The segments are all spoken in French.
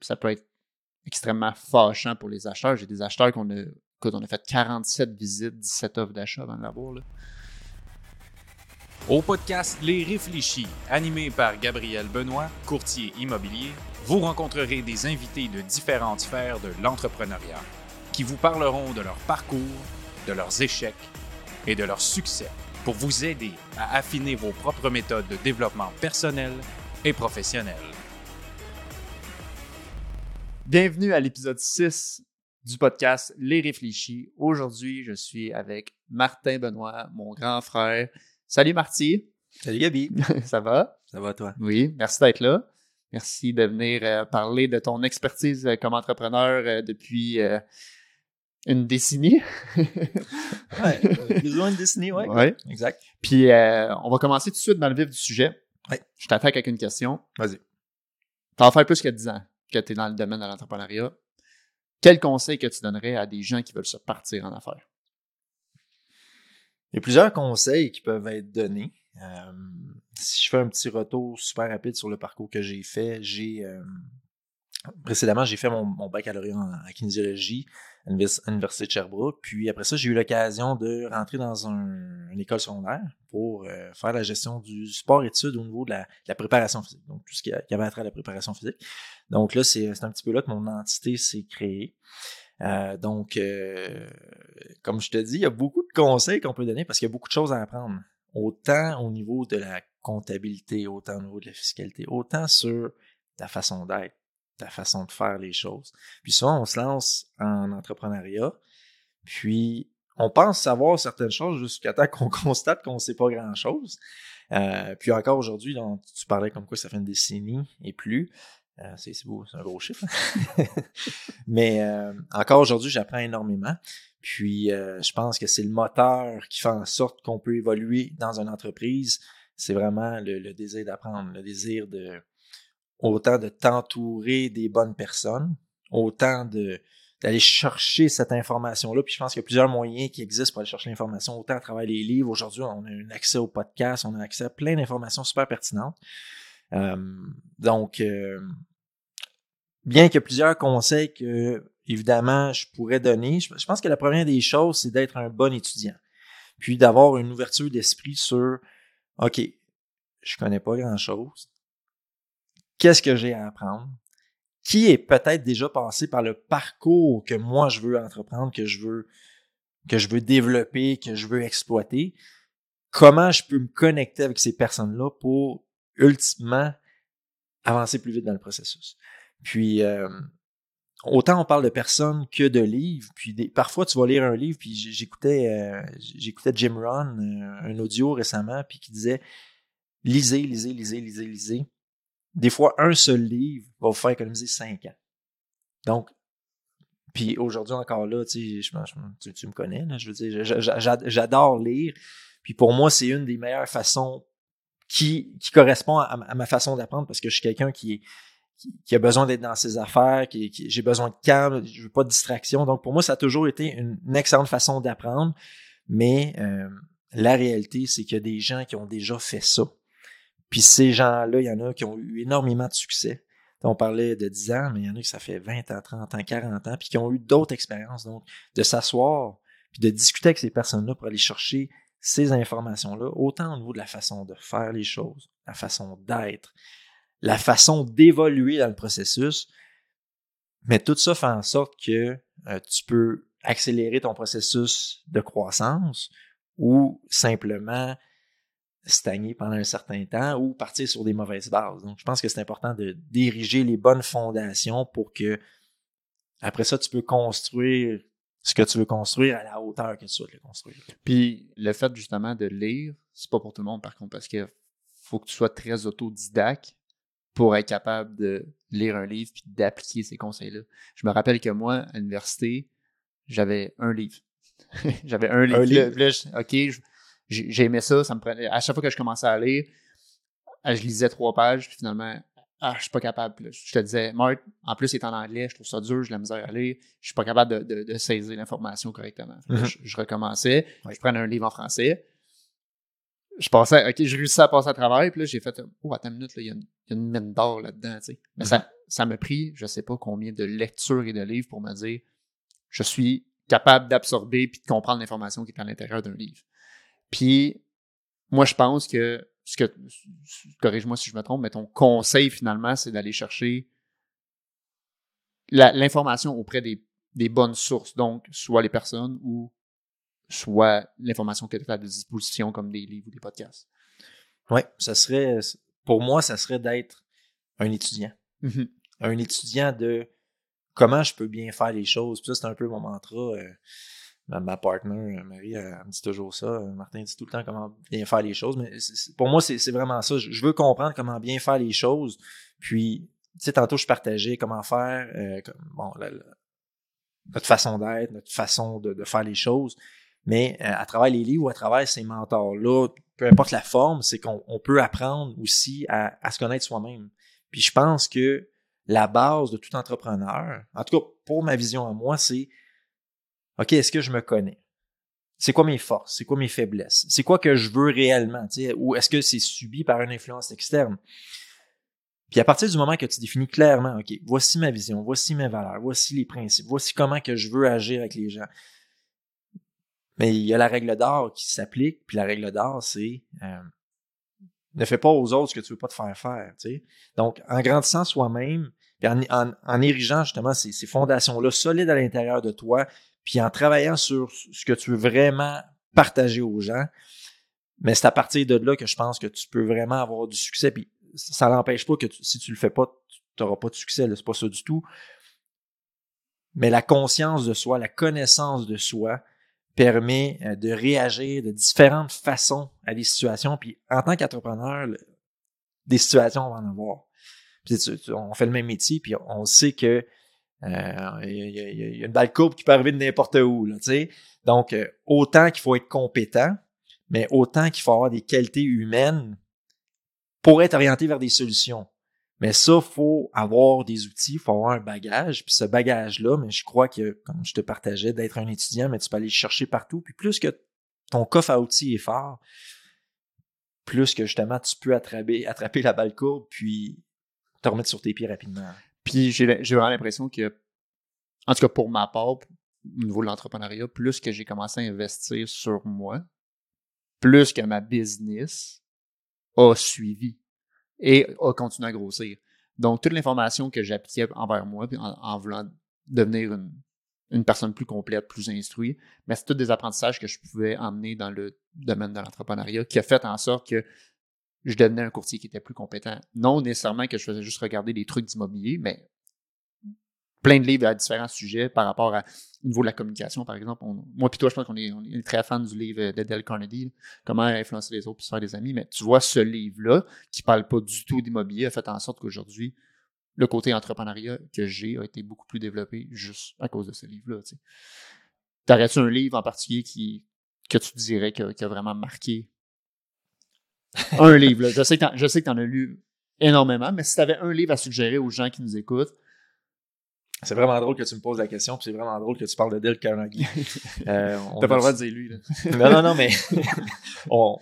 ça peut être extrêmement fâchant pour les acheteurs. J'ai des acheteurs qu'on a, qu'on a fait 47 visites, 17 offres d'achat avant de l'avoir. Au podcast Les Réfléchis, animé par Gabriel Benoît, courtier immobilier, vous rencontrerez des invités de différentes sphères de l'entrepreneuriat qui vous parleront de leur parcours, de leurs échecs et de leurs succès pour vous aider à affiner vos propres méthodes de développement personnel et professionnel. Bienvenue à l'épisode 6 du podcast Les Réfléchis. Aujourd'hui, je suis avec Martin Benoît, mon grand frère. Salut Marty, Salut Gabi. ça va? Ça va toi? Oui, merci d'être là. Merci de venir euh, parler de ton expertise euh, comme entrepreneur euh, depuis une décennie. Ouais, plus une décennie, ouais. Ouais. Exact. Puis on va commencer tout de suite dans le vif du sujet. Ouais. Je t'attaque avec une question. Vas-y. Va faire plus que 10 ans que tu es dans le domaine de l'entrepreneuriat. Quel conseil que tu donnerais à des gens qui veulent se partir en affaires? Il y a plusieurs conseils qui peuvent être donnés. Euh, si je fais un petit retour super rapide sur le parcours que j'ai fait, j'ai euh, précédemment j'ai fait mon, baccalauréat en, kinésiologie à l'Univers- à l'Université de Sherbrooke. Puis après ça, j'ai eu l'occasion de rentrer dans un- une école secondaire pour euh, faire la gestion du sport-études au niveau de la, préparation physique. Donc tout ce qui, avait trait à la préparation physique. Donc là, c'est c'est un petit peu là que mon entité s'est créée. Euh, donc, euh, comme je te dis, il y a beaucoup de conseils qu'on peut donner parce qu'il y a beaucoup de choses à apprendre. Autant au niveau de la comptabilité, autant au niveau de la fiscalité, autant sur ta façon d'être, ta façon de faire les choses. Puis souvent, on se lance en entrepreneuriat, puis on pense savoir certaines choses jusqu'à temps qu'on constate qu'on ne sait pas grand-chose. Euh, puis encore aujourd'hui, tu parlais comme quoi ça fait une décennie et plus. Euh, c'est beau, c'est un gros chiffre. hein. Mais euh, encore aujourd'hui, j'apprends énormément. Puis euh, je pense que c'est le moteur qui fait en sorte qu'on peut évoluer dans une entreprise. C'est vraiment le désir d'apprendre, le désir de autant de t'entourer des bonnes personnes, autant de d'aller chercher cette information-là. Puis je pense qu'il y a plusieurs moyens qui existent pour aller chercher l'information, autant à travers les livres. Aujourd'hui, on a un accès au podcast, on a accès à plein d'informations super pertinentes. Euh, donc, euh, bien qu'il y plusieurs conseils que, évidemment, je pourrais donner, je, je pense que la première des choses, c'est d'être un bon étudiant. Puis d'avoir une ouverture d'esprit sur, OK, je connais pas grand-chose. Qu'est-ce que j'ai à apprendre? Qui est peut-être déjà passé par le parcours que moi je veux entreprendre, que je veux, que je veux développer, que je veux exploiter? Comment je peux me connecter avec ces personnes-là pour ultimement avancer plus vite dans le processus? Puis, euh, autant on parle de personnes que de livres. Puis, des- parfois, tu vas lire un livre. Puis, j'écoutais, euh, j'écoutais Jim Rohn, euh, un audio récemment, puis qui disait lisez, lisez, lisez, lisez, lisez. Des fois, un seul livre va vous faire économiser cinq ans. Donc, puis aujourd'hui encore là, tu je, me connais, là, je veux dire, j'a- j'a- j'a- j'adore lire. Puis pour moi, c'est une des meilleures façons qui, correspond à, ma façon d'apprendre parce que je suis quelqu'un qui a besoin d'être dans ses affaires, qui, j'ai besoin de calme, je veux pas de distraction. Donc pour moi, ça a toujours été une, une excellente façon d'apprendre. Mais euh, la réalité, c'est qu'il y a des gens qui ont déjà fait ça. Puis ces gens-là, il y en a qui ont eu énormément de succès. On parlait de 10 ans, mais il y en a qui ça fait 20 ans, 30 ans, 40 ans, puis qui ont eu d'autres expériences. Donc, de s'asseoir, puis de discuter avec ces personnes-là pour aller chercher ces informations-là, autant au niveau de la façon de faire les choses, la façon d'être, la façon d'évoluer dans le processus. Mais tout ça fait en sorte que euh, tu peux accélérer ton processus de croissance ou simplement stagner pendant un certain temps ou partir sur des mauvaises bases. Donc, je pense que c'est important de diriger les bonnes fondations pour que après ça, tu peux construire ce que tu veux construire à la hauteur que tu souhaites le construire. Puis le fait justement de lire, c'est pas pour tout le monde par contre, parce que faut que tu sois très autodidacte pour être capable de lire un livre puis d'appliquer ces conseils-là. Je me rappelle que moi, à l'université, j'avais un livre. j'avais un livre. Un là- livre? là, OK, je- j'aimais ça, ça me prenait. À chaque fois que je commençais à lire, ah, je lisais trois pages, puis finalement, ah, je suis pas capable. Puis là, je te disais, Marc, en plus, il est en anglais, je trouve ça dur, j'ai la misère à lire, je suis pas capable de, de- de saisir l'information correctement. Mhm. je, je recommençais, Ouais. je prenais un livre en français, je passais, ok, je réussissais à passer à travers, puis là, j'ai fait, oh, attends une minute, il y, a une- il y a une mine d'or là-dedans, tu sais. Mais ça, ça m'a pris, je sais pas combien de lectures et de livres pour me dire, je suis capable d'absorber puis de comprendre l'information qui est à l'intérieur d'un livre. Puis, moi, je pense que, ce que corrige-moi si je me trompe, mais ton conseil finalement, c'est d'aller chercher l'information auprès des, des, bonnes sources, donc soit les personnes ou soit l'information que tu as à disposition comme des livres ou des podcasts. Oui, ça serait, pour moi, ça serait d'être un étudiant. Mmh un étudiant de comment je peux bien faire les choses. Puis ça, c'est un peu mon mantra. Euh, ma, partner, euh, Marie, elle, me dit toujours ça. Euh, Martin dit tout le temps comment bien faire les choses. Mais pour moi, c'est vraiment ça. Je, veux comprendre comment bien faire les choses. Puis, tu sais, tantôt, je partageais comment faire, bon, notre façon d'être, notre façon de, faire les choses. Mais à travers les livres ou à travers ces mentors-là, peu importe la forme, c'est qu'on peut apprendre aussi à, à se connaître soi-même. Puis je pense que la base de tout entrepreneur, en tout cas pour ma vision à moi, c'est OK, est-ce que je me connais? C'est quoi mes forces? C'est quoi mes faiblesses? C'est quoi que je veux réellement? Ou est-ce que c'est subi par une influence externe? Puis à partir du moment que tu définis clairement, OK, voici ma vision, voici mes valeurs, voici les principes, voici comment que je veux agir avec les gens. Mais il y a la règle d'or qui s'applique, puis la règle d'or, c'est euh, ne fais pas aux autres ce que tu veux pas te faire faire. Donc, en grandissant soi-même, puis en, érigeant justement ces, fondations-là solides à l'intérieur de toi, puis en travaillant sur ce que tu veux vraiment partager aux gens, mais c'est à partir de là que je pense que tu peux vraiment avoir du succès. Puis ça n'empêche pas que si tu le fais pas, tu n'auras pas de succès. C'est pas ça du tout. Mais la conscience de soi, la connaissance de soi permet euh, de réagir de différentes façons à des situations. Puis en tant qu'entrepreneur, des situations, on va en avoir on fait le même métier, puis on sait que euh, il y, a une balle courbe qui peut arriver de n'importe où. Là, Donc, euh, autant qu'il faut être compétent, mais autant qu'il faut avoir des qualités humaines pour être orienté vers des solutions. Mais ça, il faut avoir des outils, il faut avoir un bagage. Puis ce bagage-là, mais je crois que, comme je te partageais, d'être un étudiant, mais tu peux aller le chercher partout. Puis plus que ton coffre à outils est fort, plus que justement tu peux attraper, attraper la balle courbe, puis te remettre sur tes pieds rapidement. Puis j'ai vraiment l'impression que, en tout cas pour ma part, au niveau de l'entrepreneuriat, plus que j'ai commencé à investir sur moi, plus que ma business a suivi et a continué à grossir. Donc, toute l'information que j'appliquais envers moi, en, voulant devenir une, une, personne plus complète, plus instruite, mais c'est tous des apprentissages que je pouvais emmener dans le domaine de l'entrepreneuriat qui a fait en sorte que je devenais un courtier qui était plus compétent. Non nécessairement que je faisais juste regarder des trucs d'immobilier, mais plein de livres à différents sujets par rapport au niveau de la communication, par exemple. moi puis toi, je pense qu'on est, très fan du livre de Dale Carnegie, Comment influencer les autres et se faire des amis. Mais tu vois, ce livre-là, qui parle pas du tout d'immobilier, a fait en sorte qu'aujourd'hui, le côté entrepreneuriat que j'ai a été beaucoup plus développé juste à cause de ce livre-là. Tu T'aurais-tu un livre en particulier qui, que tu dirais qui a vraiment marqué un livre. Je sais que tu en as lu énormément, mais si tu avais un livre à suggérer aux gens qui nous écoutent. C'est vraiment drôle que tu me poses la question, puis c'est vraiment drôle que tu parles de Dale Carnegie. Euh, T'as pas le droit de dire lui. Là. non, non, non, mais on,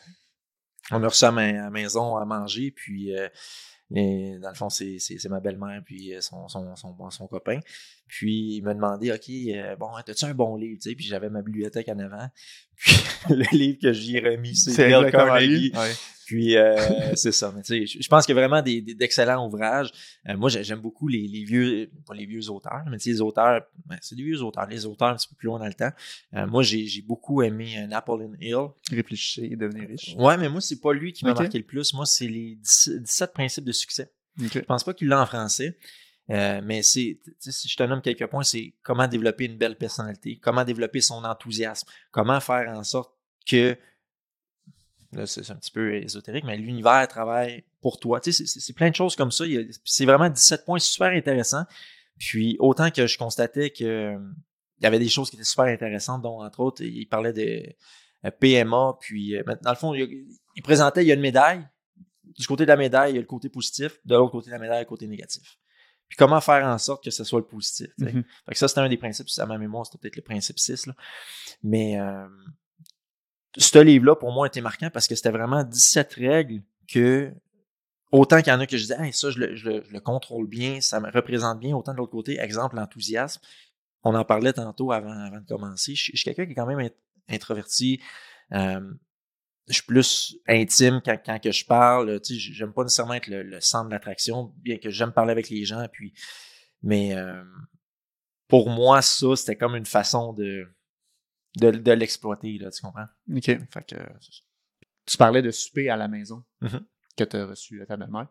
on a reçu à la maison à manger, puis euh, dans le fond, c'est ma belle-mère, puis euh, son, son, son, son, copain. Puis il m'a demandé, OK, euh, bon, as-tu un bon livre? Tu sais, puis j'avais ma bibliothèque en avant. Puis le livre que j'y ai remis, c'est Dale Carnegie. Puis euh, c'est ça. Mais tu sais, je pense qu'il y a vraiment d'excellents ouvrages. Euh, moi, j'aime beaucoup les, les, vieux, pas les vieux auteurs, mais tu sais, les auteurs, ben, c'est des vieux auteurs. Les auteurs un petit peu plus loin dans le temps. Euh, moi, j'ai beaucoup aimé Napoleon Hill. Réfléchir et devenir riche. Ouais, mais moi, c'est pas lui qui m'a marqué le plus. Moi, c'est les 17 principes de succès. Je pense pas qu'il l'a en français. Mais c'est, si je te nomme quelques points, c'est comment développer une belle personnalité, comment développer son enthousiasme, comment faire en sorte que Là, c'est un petit peu ésotérique, mais l'univers travaille pour toi. Tu sais, c'est plein de choses comme ça. C'est vraiment 17 points super intéressants. Puis, autant que je constatais que il y avait des choses qui étaient super intéressantes, dont, entre autres, il parlait de euh, PMA, puis, euh, dans le fond, il, présentait, il y a une médaille. Du côté de la médaille, il y a le côté positif. De l'autre côté de la médaille, il y a le côté négatif. Puis comment faire en sorte que ce soit le positif. Mm-hmm. Fait que ça, c'était un des principes, à ma mémoire, c'était peut-être le principe 6. Là. Mais euh, ce livre-là, pour moi, était marquant parce que c'était vraiment 17 règles que autant qu'il y en a que je dis, hey, ça, je le, je, le, je le contrôle bien, ça me représente bien. Autant de l'autre côté, exemple, l'enthousiasme. On en parlait tantôt avant, avant de commencer. Je, je suis quelqu'un qui est quand même introverti. Euh, je suis plus intime quand, quand que je parle. Tu sais, j'aime pas nécessairement être le, le centre de l'attraction, bien que j'aime parler avec les gens. Puis, mais euh, pour moi, ça, c'était comme une façon de, de, de l'exploiter, là, tu comprends? OK. Fait que, Tu parlais de souper à la maison Mhm. que tu as reçu à ta belle-mère.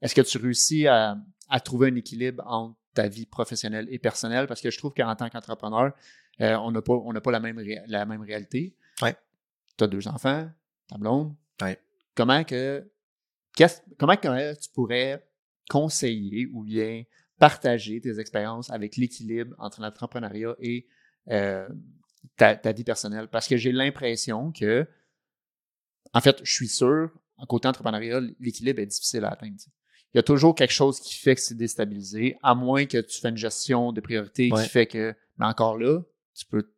Est-ce que tu réussis à, à trouver un équilibre entre ta vie professionnelle et personnelle? Parce que je trouve qu'en tant qu'entrepreneur, euh, on n'a pas, on n'a pas la, même la même réalité. Ouais. Tu as deux enfants, ta blonde? Ouais. Comment que comment que tu pourrais conseiller ou bien partager tes expériences avec l'équilibre entre l'entrepreneuriat et euh, ta, ta vie personnelle? Parce que j'ai l'impression que, en fait, je suis sûr, en côté entrepreneuriat, l'équilibre est difficile à atteindre. Il y a toujours quelque chose qui fait que c'est déstabilisé, à moins que tu fais une gestion de priorité Ouais. qui fait que, mais encore là, tu peux,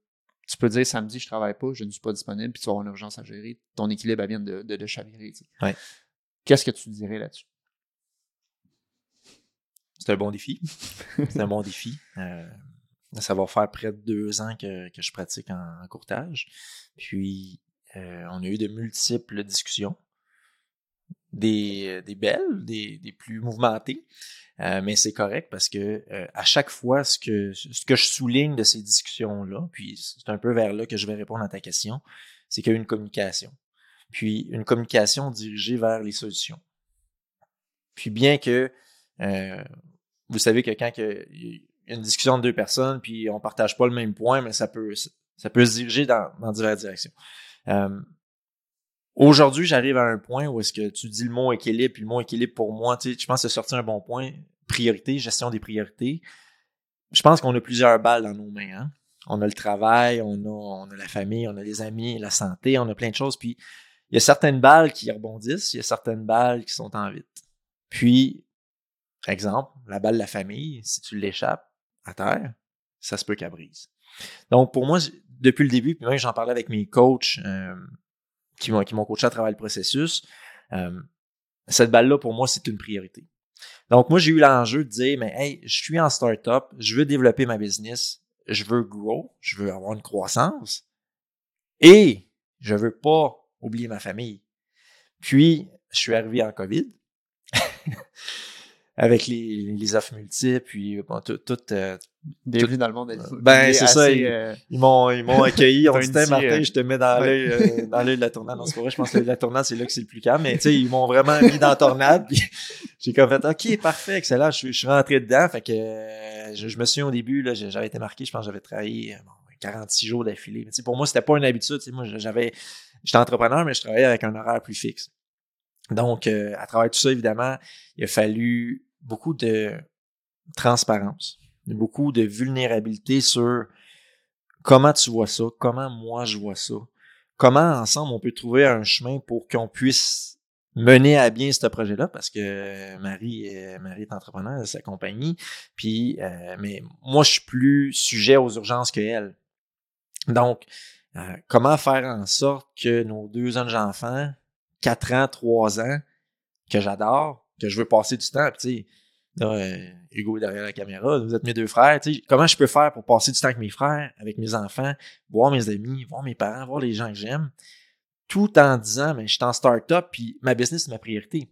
tu peux dire samedi, je travaille pas, je ne suis pas disponible, puis tu vas avoir une urgence à gérer. Ton équilibre elle vient de, de, de chavirer. Ouais. Qu'est-ce que tu dirais là-dessus? c'est un bon défi. c'est un bon défi. Euh, ça va faire près de deux ans que, que je pratique en, en courtage. Puis, euh, on a eu de multiples discussions. Des, des belles, des, des plus mouvementées. Euh, mais c'est correct parce que euh, à chaque fois, ce que, ce que je souligne de ces discussions-là, puis c'est un peu vers là que je vais répondre à ta question, c'est qu'il y a une communication. Puis une communication dirigée vers les solutions. Puis bien que euh, vous savez que quand il y a une discussion de deux personnes, puis on partage pas le même point, mais ça peut ça peut se diriger dans, dans diverses directions. Aujourd'hui, j'arrive à un point où est-ce que tu dis le mot équilibre, puis le mot équilibre pour moi, tu sais, je pense que c'est sorti un bon point. Priorité, gestion des priorités. Je pense qu'on a plusieurs balles dans nos mains. Hein? On a le travail, on a, on a la famille, on a les amis, la santé, on a plein de choses. Puis il y a certaines balles qui rebondissent, il y a certaines balles qui sont en vite. Puis, exemple, la balle de la famille, si tu l'échappes à terre, ça se peut qu'elle brise. Donc, pour moi, depuis le début, puis même j'en parlais avec mes coachs euh, qui m'ont qui m'ont coaché à travers le processus, euh, cette balle-là, pour moi, c'est une priorité. Donc, moi, j'ai eu l'enjeu de dire, mais hey, je suis en startup, je veux développer ma business, je veux grow, je veux avoir une croissance, et je veux pas oublier ma famille. Puis, je suis arrivé en COVID. avec les, les offres multiples, puis bon, tout, tout, euh, Bienvenue dans le monde. Ben, c'est ça, il- euh, ils m'ont ils m'ont accueilli, on dit Martin, euh, je te mets dans l'œil euh, dans l'œil de la tornade. Non, c'est pas vrai, je pense que l'œil de la tornade, c'est là que c'est le plus calme, mais tu sais, ils m'ont vraiment mis dans la tornade, puis j'ai comme fait OK, parfait, excellent, je, suis- je suis rentré dedans, fait que euh, je, je me souviens au début là, j'avais été marqué, je pense que j'avais travaillé euh, bon, 46 jours d'affilée. Mais tu sais, pour moi, c'était pas une habitude, tu sais, moi j'avais j'étais entrepreneur mais je travaillais avec un horaire plus fixe. Donc euh, à travers tout ça évidemment, il a fallu beaucoup de transparence, beaucoup de vulnérabilité sur comment tu vois ça, comment moi je vois ça, comment ensemble on peut trouver un chemin pour qu'on puisse mener à bien ce projet-là, parce que Marie, Marie est entrepreneur de sa compagnie, puis euh, mais moi je suis plus sujet aux urgences que elle. Donc, euh, comment faire en sorte que nos deux jeunes enfants, 4 ans, 3 ans, que j'adore, que je veux passer du temps, puis tu sais, Là, euh, Hugo est derrière la caméra, vous êtes mes deux frères. tu sais, comment je peux faire pour passer du temps avec mes frères, avec mes enfants, voir mes amis, voir mes parents, voir les gens que j'aime, tout en disant, mais je suis en start-up, puis ma business, c'est ma priorité.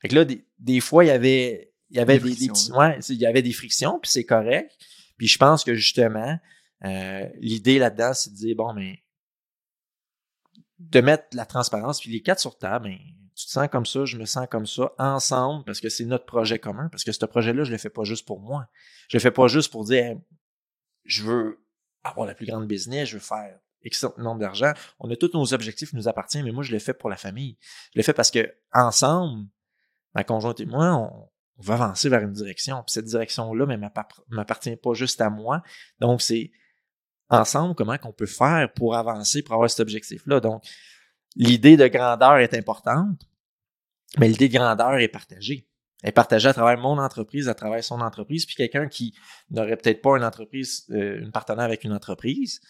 Fait que là, des, des fois, il y avait, il y avait Des des, des frictions, petits, ouais, il y avait des frictions, puis c'est correct. Puis je pense que justement, euh, l'idée là-dedans, c'est de dire, bon, mais de mettre la transparence, puis les quatre sur table, ben, tu te sens comme ça, je me sens comme ça, ensemble, parce que c'est notre projet commun, parce que ce projet-là, je le fais pas juste pour moi. Je le fais pas juste pour dire, je veux avoir la plus grande business, je veux faire X nombre d'argent. On a tous nos objectifs qui nous appartiennent, mais moi, je le fais pour la famille. Je le fais parce que ensemble, ma conjointe et moi, on, on va avancer vers une direction. Puis cette direction-là, mais m'appart- m'appartient pas juste à moi. Donc, c'est ensemble comment qu'on peut faire pour avancer, pour avoir cet objectif-là. Donc, l'idée de grandeur est importante, mais l'idée de grandeur est partagée. Elle est partagée à travers mon entreprise, à travers son entreprise, puis quelqu'un qui n'aurait peut-être pas une entreprise, euh, une partenaire avec une entreprise,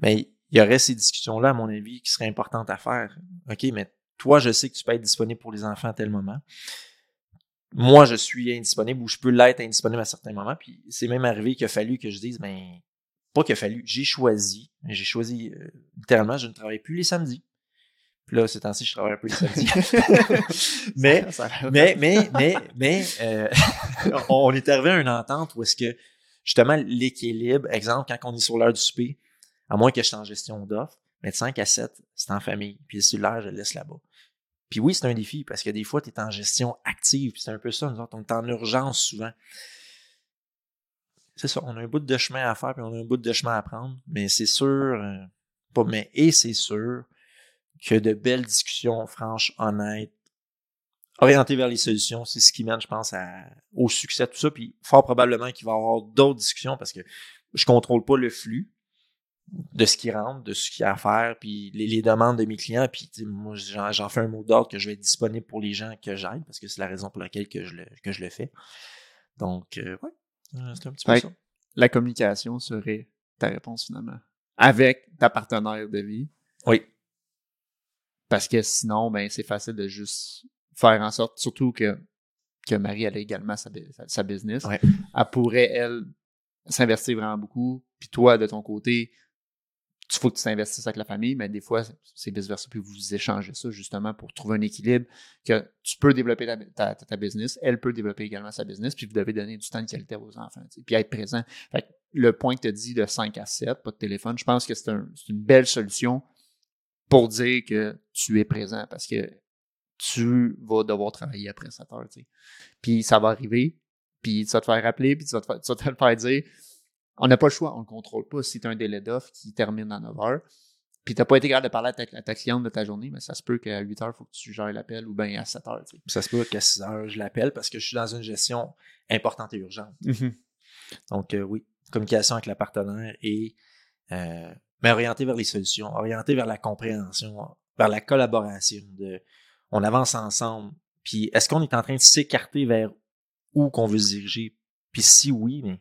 mais il y aurait ces discussions-là, à mon avis, qui seraient importantes à faire. OK, mais toi, je sais que tu peux être disponible pour les enfants à tel moment. Moi, je suis indisponible ou je peux l'être indisponible à certains moments. Puis c'est même arrivé qu'il a fallu que je dise, ben, pas qu'il a fallu, j'ai choisi, j'ai choisi, euh, littéralement, je ne travaille plus les samedis. Puis là, ces temps-ci, je travaille un peu les samedis. mais, mais, mais, mais, mais, euh, on est arrivé à une entente où est-ce que, justement, l'équilibre, exemple, quand on est sur l'heure du souper, à moins que je sois en gestion d'offres, mais de 5 à 7, c'est en famille. Puis le cellulaire, je le laisse là-bas. Puis oui, c'est un défi parce que des fois, tu es en gestion active. Puis c'est un peu ça, nous autres, on est en urgence souvent. C'est ça, on a un bout de chemin à faire, puis on a un bout de chemin à prendre. Mais c'est sûr, euh, pas mais, et c'est sûr que de belles discussions franches, honnêtes, orientées vers les solutions, c'est ce qui mène, je pense, au succès, tout ça. Puis fort probablement qu'il va y avoir d'autres discussions parce que je contrôle pas le flux de ce qui rentre, de ce qu'il y a à faire, puis les, demandes de mes clients, puis moi j'en fais un mot d'ordre que je vais être disponible pour les gens que j'aide, parce que c'est la raison pour laquelle que je le, que je le fais. Donc, euh, ouais, euh, c'est un petit peu ça. La communication serait ta réponse finalement. Avec ta partenaire de vie. Oui. Parce que sinon, ben, c'est facile de juste faire en sorte, surtout que, que Marie, elle a également sa, sa, business. Ouais. Elle pourrait, elle, s'investir vraiment beaucoup. Puis toi, de ton côté, il faut que tu t'investisses avec la famille, mais des fois, c'est vice-versa. Puis vous échangez ça justement pour trouver un équilibre que tu peux développer ta, ta, business, elle peut développer également sa business, puis vous devez donner du temps de qualité à vos enfants, puis être présent. Fait le point que tu as dit de 5 à 7, pas de téléphone, je pense que c'est un, une belle solution pour dire que tu es présent parce que tu vas devoir travailler après 7 heures. Puis ça va arriver, puis tu vas te faire rappeler, puis tu vas te, tu vas te faire dire on n'a pas le choix, on ne contrôle pas. Si tu as un délai d'offre qui termine à 9 heures, puis tu n'as pas été capable de parler à ta, cliente de ta journée, mais ça se peut qu'à 8 heures, il faut que tu gères l'appel ou bien à 7 heures. Ça se peut qu'à 6 heures, je l'appelle parce que je suis dans une gestion importante et urgente. Mm-hmm. Donc, euh, oui, communication avec la partenaire et euh, mais orienté vers les solutions, orienté vers la compréhension, vers la collaboration. De, on avance ensemble. Puis, est-ce qu'on est en train de s'écarter vers où qu'on veut se diriger? Puis si oui, mais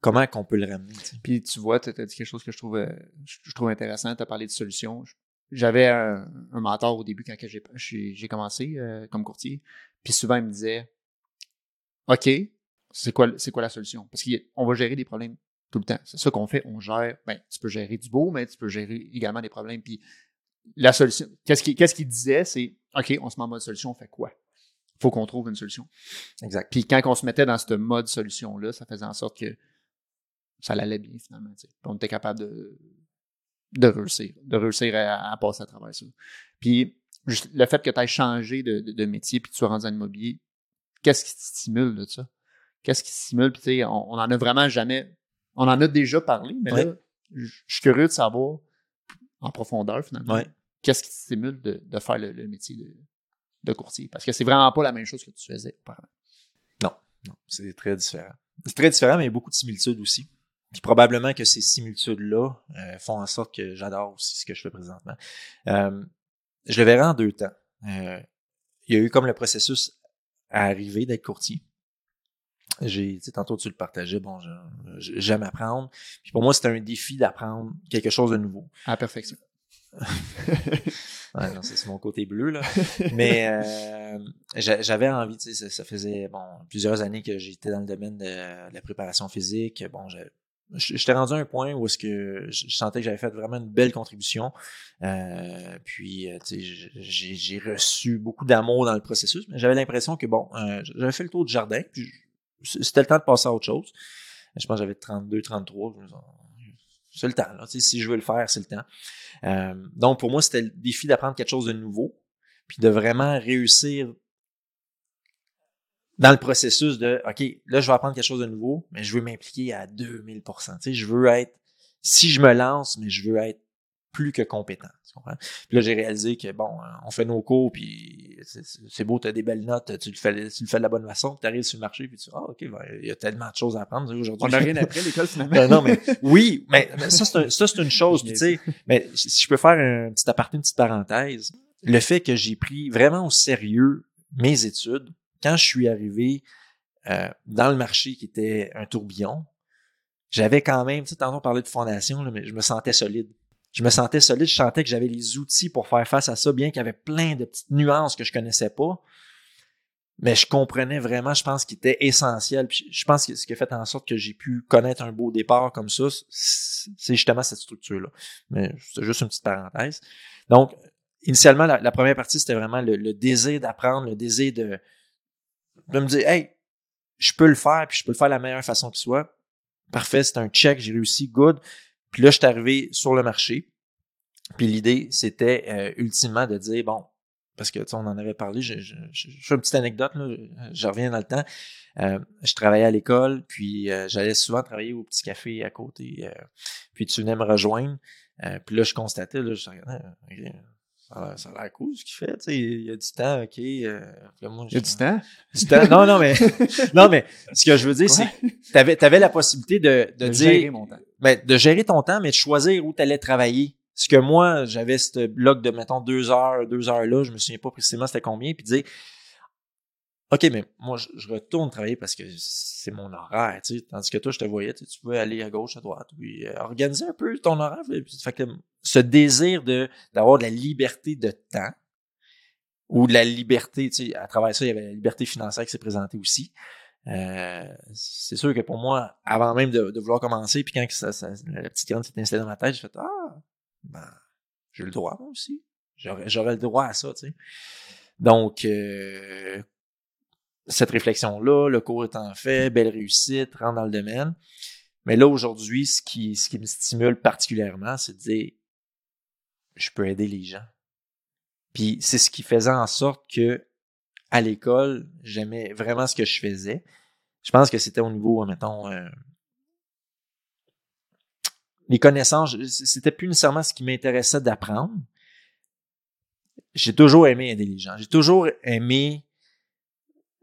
comment qu'on peut le ramener. Puis tu vois, tu as dit quelque chose que je trouve, je, trouve intéressant, tu as parlé de solutions. J'avais un, mentor au début quand j'ai commencé euh, comme courtier, puis souvent il me disait OK, c'est quoi, quoi la solution? Parce qu'on va gérer des problèmes tout le temps. C'est ça qu'on fait, on gère. Ben, tu peux gérer du beau, mais tu peux gérer également des problèmes. Puis la solution, qu'est-ce qu'il disait, c'est OK, on se met en mode solution, on fait quoi? Il faut qu'on trouve une solution. Exact. Puis quand on se mettait dans ce mode solution-là, ça faisait en sorte que ça allait bien finalement. on était capable de, de réussir, de réussir à, passer à travers ça. Puis le fait que tu aies changé de, de, métier puis que tu sois rendu en immobilier, qu'est-ce qui te stimule de ça? Qu'est-ce qui te stimule? Puis on, on en a vraiment jamais. On en a déjà parlé, mais là, je suis curieux de savoir en profondeur finalement. Qu'est-ce qui te stimule de, de faire le, métier de, de, courtier? Parce que c'est vraiment pas la même chose que tu faisais auparavant. Non, non, c'est très différent. C'est très différent, mais il y a beaucoup de similitudes aussi. Puis probablement que ces similitudes-là euh, font en sorte que j'adore aussi ce que je fais présentement. Euh, je le verrai en deux temps. Euh, il y a eu comme le processus à arriver d'être courtier. J'ai, tantôt tu le partageais, bon, j'aime apprendre. Puis pour moi, c'était un défi d'apprendre quelque chose de nouveau. À la perfection. ouais, c'est mon côté bleu, là. Mais j'avais envie, tu sais, ça, faisait bon plusieurs années que j'étais dans le domaine de, la préparation physique. Bon, j'étais rendu à un point où est-ce que je sentais que j'avais fait vraiment une belle contribution. Euh, puis, euh, j'ai reçu beaucoup d'amour dans le processus, mais j'avais l'impression que, bon, euh, j'avais fait le tour du jardin, puis c'était le temps de passer à autre chose. Je pense que j'avais 32, 33. C'est le temps. Si je veux le faire, c'est le temps. donc, pour moi, c'était le défi d'apprendre quelque chose de nouveau, puis de vraiment réussir dans le processus de OK, là, je vais apprendre quelque chose de nouveau, mais je veux m'impliquer à 2000% Tu sais, je veux être, si je me lance, mais je veux être plus que compétent. Tu comprends? Puis là, j'ai réalisé que, bon, on fait nos cours, puis c'est beau, tu as des belles notes, tu le fais, tu le fais de la bonne façon, tu arrives sur le marché, puis tu dis, ah, OK, ben, il y a tellement de choses à apprendre aujourd'hui. On n'a rien appris à l'école, finalement. Non, mais oui, mais, ça, c'est une chose, tu sais, mais si je peux faire un petit aparté, une petite parenthèse, le fait que j'ai pris vraiment au sérieux mes études, quand je suis arrivé euh, dans le marché qui était un tourbillon, j'avais quand même, tu sais, tantôt on parlait de fondation, mais je me sentais solide. Je me sentais solide, je sentais que j'avais les outils pour faire face à ça, bien qu'il y avait plein de petites nuances que je connaissais pas. Mais je comprenais vraiment, je pense qu'il était essentiel. Je pense que ce qui a fait en sorte que j'ai pu connaître un beau départ comme ça, c'est justement cette structure-là. Mais c'est juste une petite parenthèse. Donc, initialement, la, première partie, c'était vraiment le, désir d'apprendre, le désir de, de me dire, hey, je peux le faire, puis je peux le faire de la meilleure façon qui soit. Parfait, c'est un check, j'ai réussi, good. Puis là, je suis arrivé sur le marché. Puis l'idée, c'était euh, ultimement de dire, bon, parce que on en avait parlé, je, je, je, fais une petite anecdote, là, je, reviens dans le temps. Euh, je travaillais à l'école, puis euh, j'allais souvent travailler au petit café à côté. puis tu venais me rejoindre. puis là, je constatais, là, je regardais, ça a l'air cool ce qu'il fait, tu sais, il y a du temps, ok. il y a du temps? Du temps? Non, non, mais, non, mais ce que je veux dire, c'est tu avais, avais, la possibilité de, de, dire. Gérer mon temps. Ben, de gérer ton temps, mais de choisir où tu allais travailler. Ce que moi, j'avais ce bloc de, mettons, deux heures, deux heures là, je me souviens pas précisément c'était combien, puis dire, OK, mais moi, je, retourne travailler parce que c'est mon horaire, tu sais, tandis que toi, je te voyais, tu, pouvais aller à gauche, à droite, puis euh, organiser un peu ton horaire. Fait que ce désir de d'avoir de la liberté de temps, ou de la liberté, tu sais, à travers ça, il y avait la liberté financière qui s'est présentée aussi. Euh, c'est sûr que pour moi, avant même de, vouloir commencer, puis quand ça, ça, la petite graine s'est installée dans ma tête, j'ai fait Ah, ben, j'ai le droit, moi aussi. J'aurais le droit à ça, tu sais. Donc, euh, cette réflexion-là, le cours étant fait, belle réussite, rentre dans le domaine. Mais là, aujourd'hui, ce qui, ce qui me stimule particulièrement, c'est de dire, je peux aider les gens. Puis c'est ce qui faisait en sorte que, à l'école, j'aimais vraiment ce que je faisais. Je pense que c'était au niveau, mettons, euh, les connaissances, c'était plus nécessairement ce qui m'intéressait d'apprendre. J'ai toujours aimé aider les gens. J'ai toujours aimé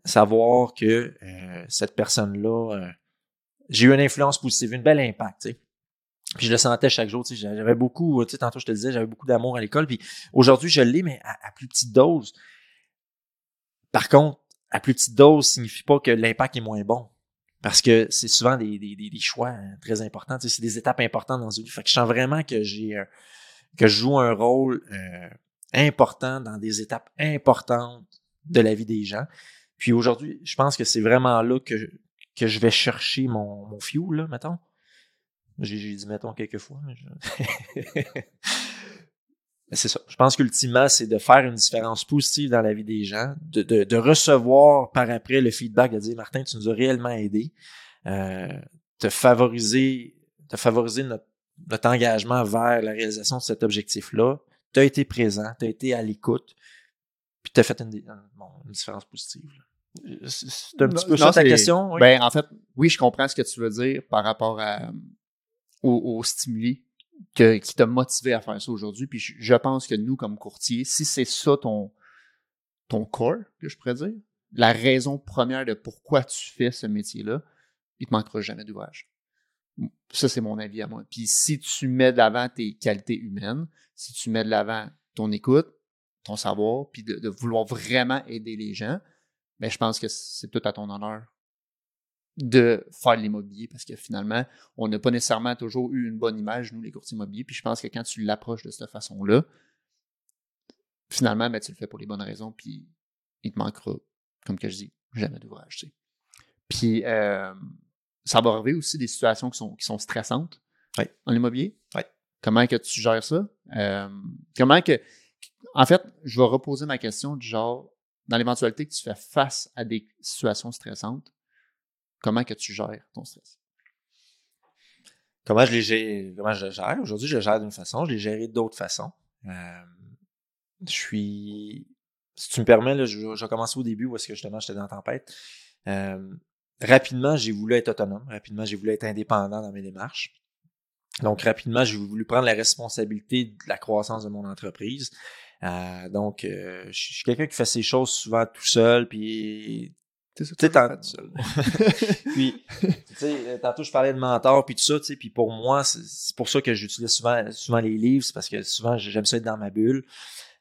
savoir que euh, cette personne-là, euh, j'ai eu une influence positive, une belle impact. sais. Puis je le sentais chaque jour. J'avais beaucoup, sais, tantôt je te disais, j'avais beaucoup d'amour à l'école. Puis aujourd'hui, je l'ai, mais à, plus petite dose. Par contre, à plus petite dose signifie pas que l'impact est moins bon. Parce que c'est souvent des, des, des, choix hein, très importants. C'est des étapes importantes dans une vie. Fait que je sens vraiment que j'ai que je joue un rôle euh, important dans des étapes importantes de la vie des gens. Puis aujourd'hui, je pense que c'est vraiment là que, que je vais chercher mon, mon fuel, là, mettons. J'ai dit mettons quelques fois. Mais c'est ça. Je pense qu'ultimement, c'est de faire une différence positive dans la vie des gens, de, de, de, recevoir par après le feedback, de dire Martin, tu nous as réellement aidé, euh, te favoriser, te favoriser notre, notre, engagement vers la réalisation de cet objectif-là. Tu as été présent, tu as été à l'écoute, puis tu as fait une, une, différence positive. C'est un petit peu ça ta question? Ben, en fait, oui, je comprends ce que tu veux dire par rapport à, au, au stimuli que, qui t'a motivé à faire ça aujourd'hui. Puis je, pense que nous, comme courtier, si c'est ça ton, ton core, que je pourrais dire, la raison première de pourquoi tu fais ce métier-là, il te manquera jamais d'ouvrage. Ça, c'est mon avis à moi. Puis si tu mets de l'avant tes qualités humaines, si tu mets de l'avant ton écoute, ton savoir, puis de, de, vouloir vraiment aider les gens, ben, je pense que c'est tout à ton honneur de faire l'immobilier parce que finalement, on n'a pas nécessairement toujours eu une bonne image, nous, les courtiers immobiliers. Puis je pense que quand tu l'approches de cette façon-là, finalement, ben, tu le fais pour les bonnes raisons, puis il te manquera, comme que je dis, jamais d'ouvrage. Tu sais. Puis euh, ça va arriver aussi des situations qui sont, qui sont stressantes en immobilier. Comment que tu gères ça? Euh, comment que. En fait, je vais reposer ma question du genre, dans l'éventualité que tu fais face à des situations stressantes, Comment que tu gères ton stress? Comment je, les comment je gère? Aujourd'hui, je le gère d'une façon, je l'ai géré d'autres façons. Euh, je suis. Si tu me permets, là, je, je au début où est-ce que justement j'étais dans la tempête. Euh, rapidement, j'ai voulu être autonome. Rapidement, j'ai voulu être indépendant dans mes démarches. Donc, rapidement, j'ai voulu prendre la responsabilité de la croissance de mon entreprise. Euh, donc, je suis quelqu'un qui fait ses choses souvent tout seul, puis tu sais, seul. puis, tu sais, euh, tantôt, je parlais de mentor, puis tout ça, tu sais, puis pour moi, c'est pour ça que j'utilise souvent, souvent les livres, c'est parce que souvent, j'aime ça être dans ma bulle.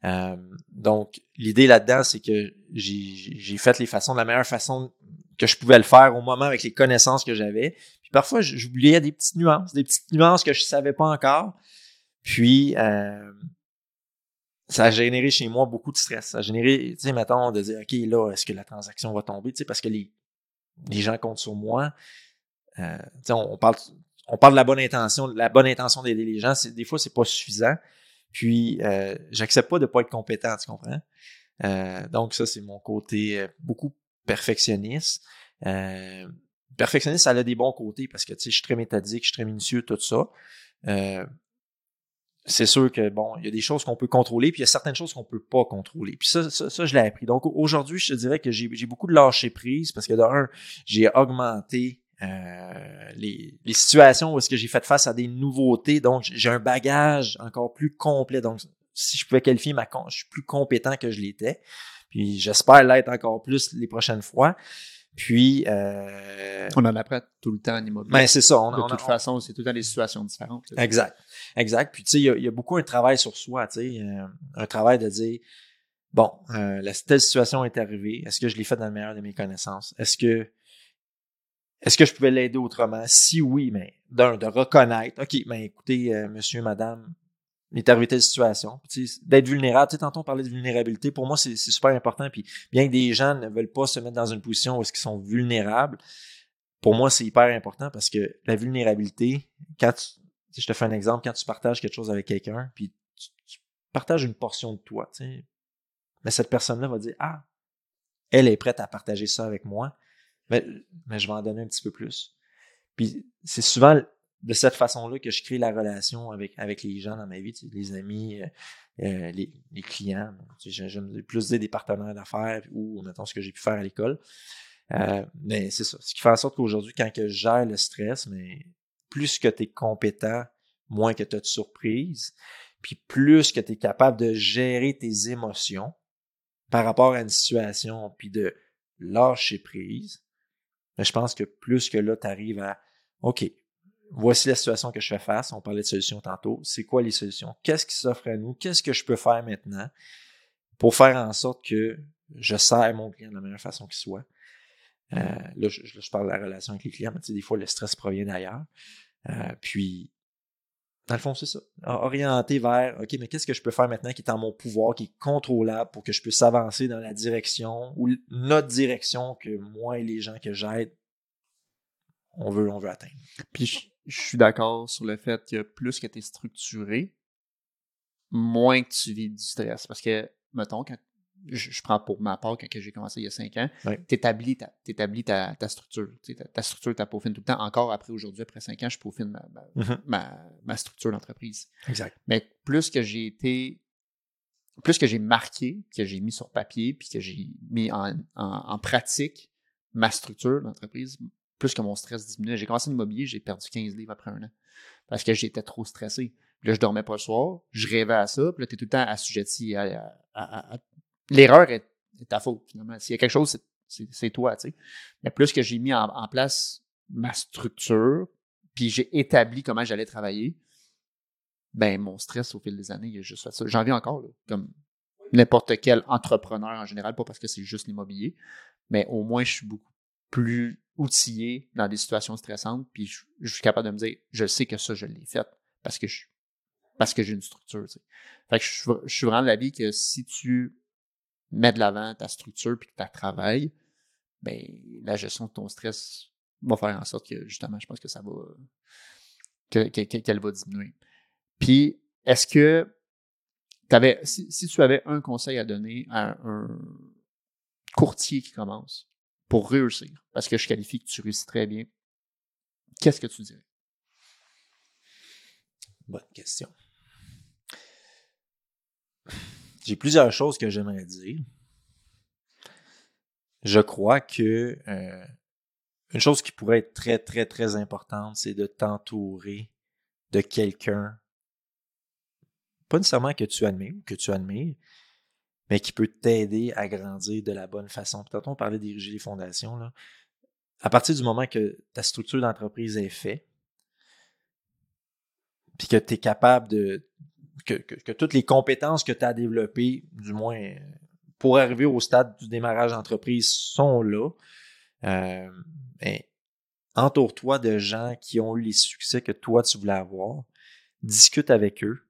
Euh, donc, l'idée là-dedans, c'est que j'ai fait les façons de la meilleure façon que je pouvais le faire au moment avec les connaissances que j'avais. Puis parfois, j'oubliais des petites nuances, des petites nuances que je savais pas encore. Puis, euh, ça a généré chez moi beaucoup de stress. Ça a généré, tu sais, mettons, de dire, OK, là, est-ce que la transaction va tomber? Tu sais, parce que les, les gens comptent sur moi. Euh, tu sais, on, parle, on parle de la bonne intention. La bonne intention d'aider les gens, des fois, c'est pas suffisant. Puis, euh, j'accepte pas de pas être compétent, tu comprends? Euh, donc, ça, c'est mon côté euh, beaucoup perfectionniste. Euh, perfectionniste, ça a des bons côtés parce que, tu sais, je suis très méthodique, je suis très minutieux, tout ça. C'est sûr que bon, il y a des choses qu'on peut contrôler, puis il y a certaines choses qu'on peut pas contrôler. Puis ça, ça, ça je l'ai appris. Donc aujourd'hui, je te dirais que j'ai beaucoup de lâcher prise parce que d'un, j'ai augmenté euh, les, les, situations où est-ce que j'ai fait face à des nouveautés. Donc j'ai un bagage encore plus complet. Donc si je pouvais qualifier ma, je suis plus compétent que je l'étais. Puis j'espère l'être encore plus les prochaines fois. Puis euh, on en apprend tout le temps en immobilier. Ben c'est ça. On, de toute façon, c'est tout le temps des situations différentes. Exact. Exact. Puis tu sais, il y, a beaucoup un travail sur soi, tu sais, euh, un travail de dire bon, euh, la telle situation est arrivée. Est-ce que je l'ai fait dans le meilleur de mes connaissances? Est-ce que est-ce que je pouvais l'aider autrement? Si oui, mais d'un de reconnaître. Ok, mais ben, écoutez, euh, monsieur, madame, il est arrivé telle situation. D'être vulnérable. Tu sais, tantôt on parlait de vulnérabilité. Pour moi, c'est super important. Puis bien que des gens ne veulent pas se mettre dans une position où qu'ils sont vulnérables, pour moi, c'est hyper important parce que la vulnérabilité, quand tu, je te fais un exemple, quand tu partages quelque chose avec quelqu'un, puis tu, partages une portion de toi, mais cette personne-là va dire Ah, elle est prête à partager ça avec moi, mais, mais je vais en donner un petit peu plus. Puis c'est souvent de cette façon-là que je crée la relation avec, avec les gens dans ma vie, tu sais, les amis, euh, euh les, clients. J'aime plus dire des partenaires d'affaires ou mettons ce que j'ai pu faire à l'école. Euh, mais c'est ça. Ce qui fait en sorte qu'aujourd'hui, quand que je gère le stress, mais plus que tu es compétent, moins que tu as de surprises, puis plus que tu es capable de gérer tes émotions par rapport à une situation, puis de lâcher prise, mais je pense que plus que là, tu arrives à OK, voici la situation que je fais face. On parlait de solutions tantôt. C'est quoi les solutions? Qu'est-ce qui s'offre à nous? Qu'est-ce que je peux faire maintenant pour faire en sorte que je sers mon client de la meilleure façon qu'il soit? Euh, là, je, parle de la relation avec les clients, mais tu sais, des fois, le stress provient d'ailleurs. Euh, puis, dans le fond, c'est ça. Orienter vers, OK, mais qu'est-ce que je peux faire maintenant qui est en mon pouvoir, qui est contrôlable pour que je puisse avancer dans la direction ou notre direction que moi et les gens que j'aide, on veut, on veut atteindre? Je, suis d'accord sur le fait que plus que tu es structuré, moins que tu vis du stress. Parce que, mettons, quand je, prends pour ma part quand j'ai commencé il y a cinq ans, tu établis, ta, ta, structure. Ta, structure, tu peaufines tout le temps. Encore après aujourd'hui, après cinq ans, je peaufine mm-hmm. ma, ma, structure d'entreprise. Exact. Mais plus que j'ai été, plus que j'ai marqué, que j'ai mis sur papier, puis que j'ai mis en, en, pratique ma structure d'entreprise, plus que mon stress diminue. J'ai commencé l'immobilier, j'ai perdu 15 livres après un an. Parce que j'étais trop stressé. là, je dormais pas le soir, je rêvais à ça, puis là, tu es tout le temps assujetti à, l'erreur est, ta faute, finalement. S'il y a quelque chose, c'est toi, tu sais. Mais plus que j'ai mis en, place ma structure, puis j'ai établi comment j'allais travailler, ben mon stress au fil des années, il a juste fait ça. J'en vis encore, comme n'importe quel entrepreneur en général, pas parce que c'est juste l'immobilier, mais au moins je suis beaucoup plus outillé dans des situations stressantes, puis je, suis capable de me dire, je sais que ça, je l'ai fait parce que je parce que j'ai une structure. Tu sais. Fait que je, suis vraiment de l'avis que si tu mets de l'avant ta structure puis que tu travailles, ben, la gestion de ton stress va faire en sorte que, justement, je pense que ça va, qu'elle va diminuer. Puis, est-ce que avais, si, tu avais un conseil à donner à un courtier qui commence pour réussir, parce que je qualifie que tu réussis très bien, qu'est-ce que tu dirais? Bonne question. J'ai plusieurs choses que j'aimerais dire. Je crois que euh, une chose qui pourrait être très, très, très importante, c'est de t'entourer de quelqu'un, pas nécessairement que tu admires que tu admires, mais qui peut t'aider à grandir de la bonne façon. Peut-être on parlait diriger les fondations. Là. À partir du moment que ta structure d'entreprise est faite, puis que tu es capable de, que, toutes les compétences que tu as développées, du moins pour arriver au stade du démarrage d'entreprise, sont là. Euh, entoure-toi de gens qui ont eu les succès que toi tu voulais avoir. Discute avec eux.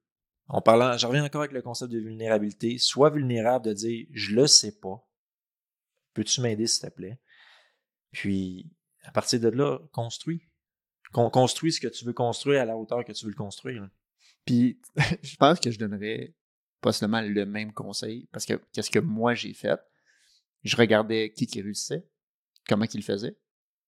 En parlant, je reviens encore avec le concept de vulnérabilité. Sois vulnérable de dire je le sais pas. Peux-tu m'aider s'il te plaît? Puis à partir de là, construis. construis ce que tu veux construire à la hauteur que tu veux le construire. Puis je pense que je donnerais pas seulement le même conseil, parce que qu'est-ce que moi j'ai fait? Je regardais qui qui réussissait, comment qu'il faisait.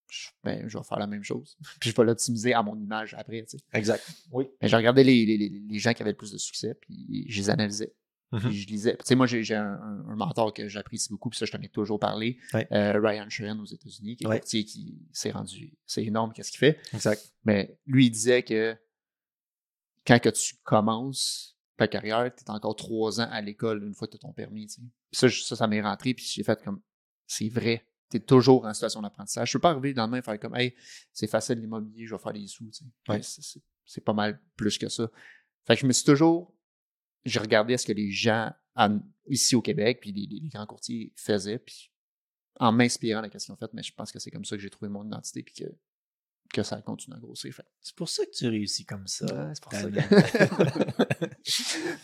Je, ben, je vais faire la même chose. Puis je vais l'optimiser à mon image après. Tu sais. Exact. Oui. Mais je regardais les, les, les, gens qui avaient le plus de succès, puis je les analysais. Puis Mhm. je lisais. Tu sais, moi, j'ai un, un, un mentor que j'apprécie beaucoup, puis ça, je t'en ai toujours parlé. Ouais. Euh, Ryan Sheehan aux États-Unis, qui est Ouais. courtier, qui s'est rendu. C'est énorme, qu'est-ce qu'il fait. Exact. Mais lui, il disait que quand que tu commences ta carrière, tu es encore trois ans à l'école une fois que tu as ton permis. tu sais. Puis ça, je- ça, ça m'est rentré, puis j'ai fait comme c'est vrai. Tu es toujours en situation d'apprentissage. Je peux pas arriver dans le lendemain et faire comme Hey, c'est facile l'immobilier, je vais faire des sous. tu sais. Ouais. C'est- pas mal plus que ça. Fait que je me suis toujours. J'ai regardé ce que les gens en- ici au Québec, puis les, grands courtiers faisaient, puis en m'inspirant de ce qu'ils ont fait, mais je pense que c'est comme ça que j'ai trouvé mon identité, puis que, que ça continue à grossir. C'est pour ça que tu réussis comme ça. Ouais, c'est pour ça Tannant.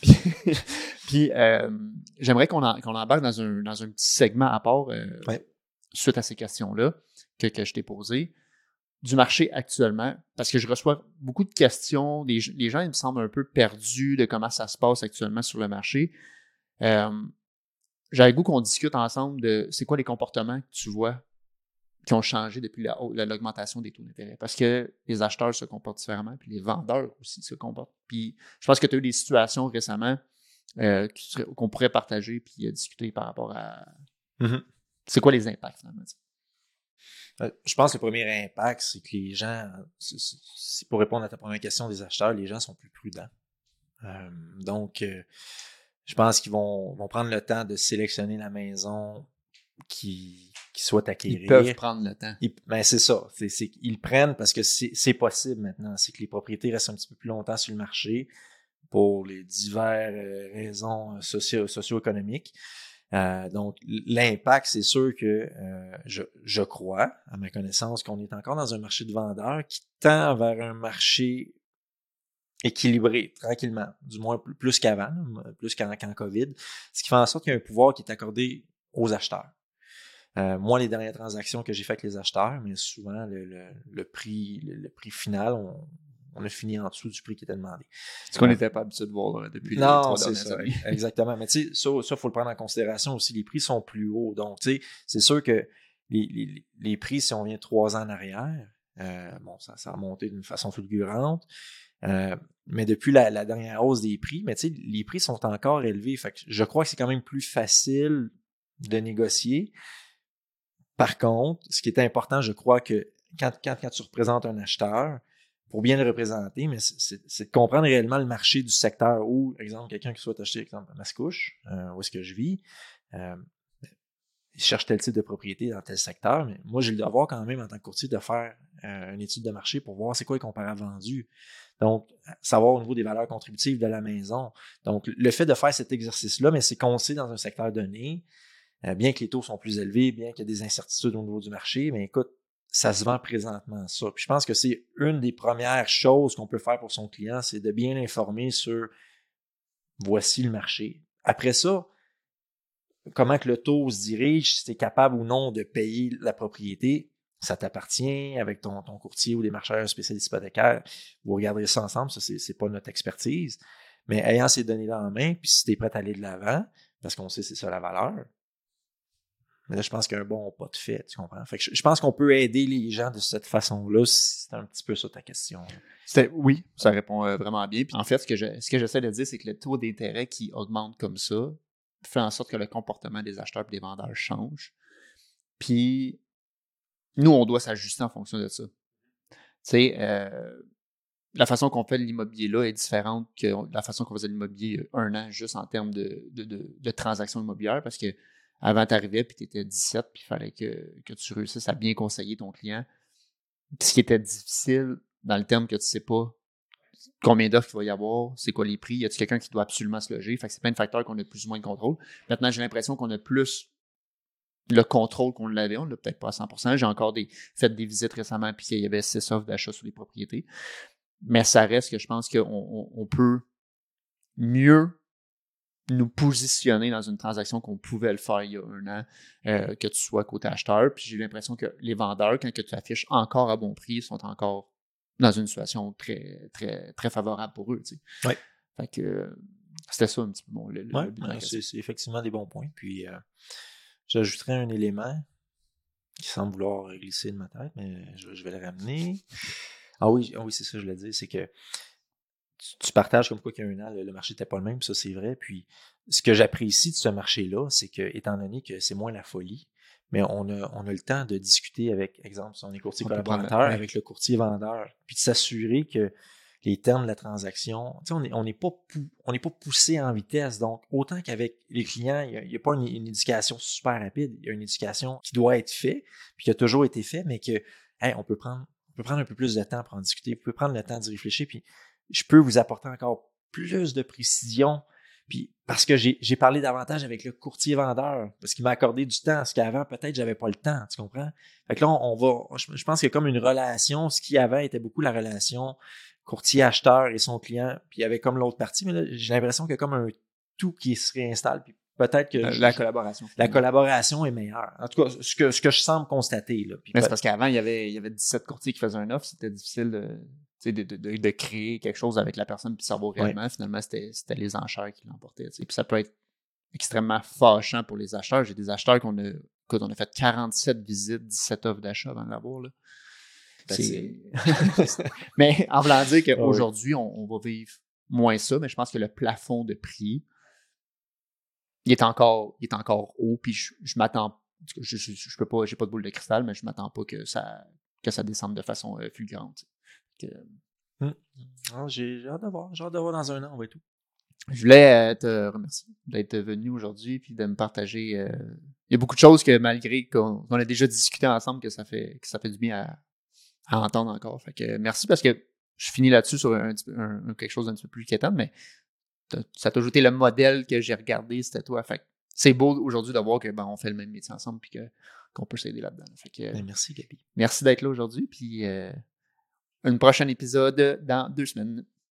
puis, puis, euh, j'aimerais qu'on en- embarque dans un, dans un petit segment à part euh, Ouais. Suite à ces questions-là que, que je t'ai posées du marché actuellement, parce que je reçois beaucoup de questions. Les, les gens, ils me semblent un peu perdus de comment ça se passe actuellement sur le marché. Euh, J'avais goût qu'on discute ensemble de c'est quoi les comportements que tu vois qui ont changé depuis l'augmentation des taux d'intérêt. Parce que les acheteurs se comportent différemment, puis les vendeurs aussi se comportent. Puis je pense que tu as eu des situations récemment euh, qu'on pourrait partager puis discuter par rapport à. Mhm. C'est quoi les impacts finalement? Euh, Je pense que le premier impact, c'est que les gens, c'est- pour répondre à ta première question des acheteurs, les gens sont plus prudents. Euh, donc, euh, je pense qu'ils vont, vont prendre le temps de sélectionner la maison qui, qui souhaite acquérir. Ils peuvent prendre le temps. Ils- ben c'est ça. Le prennent parce que c'est, possible maintenant. C'est que les propriétés restent un petit peu plus longtemps sur le marché pour les diverses raisons euh, socio- socio-économiques. Euh, donc, l'impact, c'est sûr que euh, je, je crois, à ma connaissance, qu'on est encore dans un marché de vendeurs qui tend vers un marché équilibré, tranquillement, du moins plus, qu'avant, plus qu'en, qu'en COVID, ce qui fait en sorte qu'il y a un pouvoir qui est accordé aux acheteurs. Euh, moi, les dernières transactions que j'ai faites avec les acheteurs, mais souvent le, le, le prix, le, le prix final, on, on a fini en dessous du prix qui était demandé. Ce qu'on n'était pas habitué de voir là, depuis les Non, trois c'est dernières ça. années. Exactement. Mais tu sais, ça, ça, faut le prendre en considération aussi. Les prix sont plus hauts. Donc, tu sais, c'est sûr que les, les, les prix, si on vient trois ans en arrière, euh, bon, ça, ça a monté d'une façon fulgurante. Euh, mais depuis la, la, dernière hausse des prix, mais tu sais, les prix sont encore élevés. Fait que je crois que c'est quand même plus facile de négocier. Par contre, ce qui est important, je crois que quand, quand, quand tu représentes un acheteur, pour bien le représenter, mais c'est de comprendre réellement le marché du secteur où, exemple, quelqu'un qui souhaite acheter, exemple, à Mascouche, euh, où est-ce que je vis, euh, il cherche tel type de propriété dans tel secteur, mais moi, j'ai le devoir quand même, en tant que courtier, de faire euh, une étude de marché pour voir c'est quoi les comparables vendus. Donc, savoir au niveau des valeurs contributives de la maison. Donc, le fait de faire cet exercice-là, mais c'est qu'on sait dans un secteur donné, euh, bien que les taux sont plus élevés, bien qu'il y a des incertitudes au niveau du marché, mais écoute, ça se vend présentement ça. Puis je pense que c'est une des premières choses qu'on peut faire pour son client, c'est de bien l'informer sur voici le marché. Après ça, comment que le taux se dirige, si tu es capable ou non de payer la propriété, ça t'appartient avec ton, courtier ou des marcheurs spécialistes hypothécaires. Vous regarderez ça ensemble, ça, c'est pas notre expertise. Mais ayant ces données-là en main, puis si tu es prêt à aller de l'avant, parce qu'on sait c'est ça la valeur, mais là, je pense qu'il y a un bon pas de fait, tu comprends? Fait que je, pense qu'on peut aider les gens de cette façon-là, si c'est un petit peu ça ta question. Oui, ça répond euh, vraiment bien. Puis en fait, ce que, j'essaie de dire, c'est que le taux d'intérêt qui augmente comme ça fait en sorte que le comportement des acheteurs et des vendeurs change. Puis nous, on doit s'ajuster en fonction de ça. Tu sais, euh, la façon qu'on fait l'immobilier là est différente que la façon qu'on faisait l'immobilier un an, juste en termes de, de, de, de transactions immobilières, parce que avant, tu arrivais, puis tu étais 17, puis il fallait que, que tu réussisses à bien conseiller ton client. Puis ce qui était difficile, dans le terme que tu sais pas combien d'offres il va y avoir, c'est quoi les prix, y a-t-il quelqu'un qui doit absolument se loger? Fait que c'est plein de facteurs qu'on a plus ou moins de contrôle. Maintenant, j'ai l'impression qu'on a plus le contrôle qu'on l'avait. On l'a peut-être pas à 100%. J'ai encore des, fait des visites récemment, puis il y avait six offres d'achat sur les propriétés. Mais ça reste que je pense qu'on on, on peut mieux nous positionner dans une transaction qu'on pouvait le faire il y a un an, euh, que tu sois côté acheteur. Puis j'ai l'impression que les vendeurs, quand que tu affiches encore à bon prix, sont encore dans une situation très, très, très favorable pour eux. Tu sais. Ouais. Fait que c'était ça un petit peu bon, le, Ouais, c'est effectivement des bons points. Puis euh, j'ajouterais un élément qui semble vouloir glisser de ma tête, mais je, je vais le ramener. Ah oui, ah oui c'est ça que je voulais dire, c'est que tu, tu partages comme quoi qu'il y a un an, le, le marché n'était pas le même, ça c'est vrai. Puis ce que j'apprécie de ce marché-là, c'est que, étant donné que c'est moins la folie, mais on a, on a le temps de discuter avec, exemple, si on est courtier collaborateur, avec le courtier vendeur, puis de s'assurer que les termes de la transaction, tu sais, on n'est on n'est pas, on n'est pas poussé en vitesse. Donc, autant qu'avec les clients, il n'y a, pas une, une éducation super rapide, il y a une éducation qui doit être faite, puis qui a toujours été faite, mais que, hey, on peut prendre, on peut prendre un peu plus de temps pour en discuter, on peut prendre le temps d'y réfléchir, puis je peux vous apporter encore plus de précision, puis parce que j'ai parlé davantage avec le courtier vendeur, parce qu'il m'a accordé du temps, ce qu'avant, peut-être, j'avais pas le temps, tu comprends? Fait que là, on, va, je, je pense qu'il y a comme une relation, ce qui avant était beaucoup la relation courtier-acheteur et son client, puis il y avait comme l'autre partie, mais là, j'ai l'impression qu'il y a comme un tout qui se réinstalle, puis peut-être que je- La collaboration. la collaboration est meilleure. En tout cas, ce que, ce que je semble constater. Là. Mais c'est parce qu'avant, il y avait, il y avait 17 courtiers qui faisaient un offre. C'était difficile de, de, de, créer quelque chose avec la personne puis savoir Ouais. réellement. Finalement, c'était les enchères qui l'emportaient. Puis ça peut être extrêmement fâchant pour les acheteurs. J'ai des acheteurs qu'on a, écoute, on a fait 47 visites, 17 offres d'achat avant de l'avoir. Ben, mais en voulant dire Ah qu'aujourd'hui, on, on va vivre moins ça, mais je pense que le plafond de prix, il est encore, il est encore haut, puis je, je m'attends, je, je peux pas, j'ai pas de boule de cristal, mais je m'attends pas que ça, que ça descende de façon euh, fulgurante. Que- Ah, j'ai j'ai hâte de voir. J'ai hâte de voir dans un an, on va et tout. je voulais euh, te remercier d'être venu aujourd'hui, puis de me partager. euh, il y a beaucoup de choses que malgré qu'on qu'on a déjà discuté ensemble, que ça fait, que ça fait du bien à, à entendre encore. Fait que merci parce que je finis là-dessus sur un, petit peu- un- un- quelque chose d'un petit peu plus quétant, mais ça a toujours été le modèle que j'ai regardé, c'était toi. Fait c'est beau aujourd'hui de voir que ben, on fait le même métier ensemble puis que qu'on peut s'aider là-dedans. Fait que Ben, merci, Gabi. merci d'être là aujourd'hui, puis euh, un prochain épisode dans deux semaines.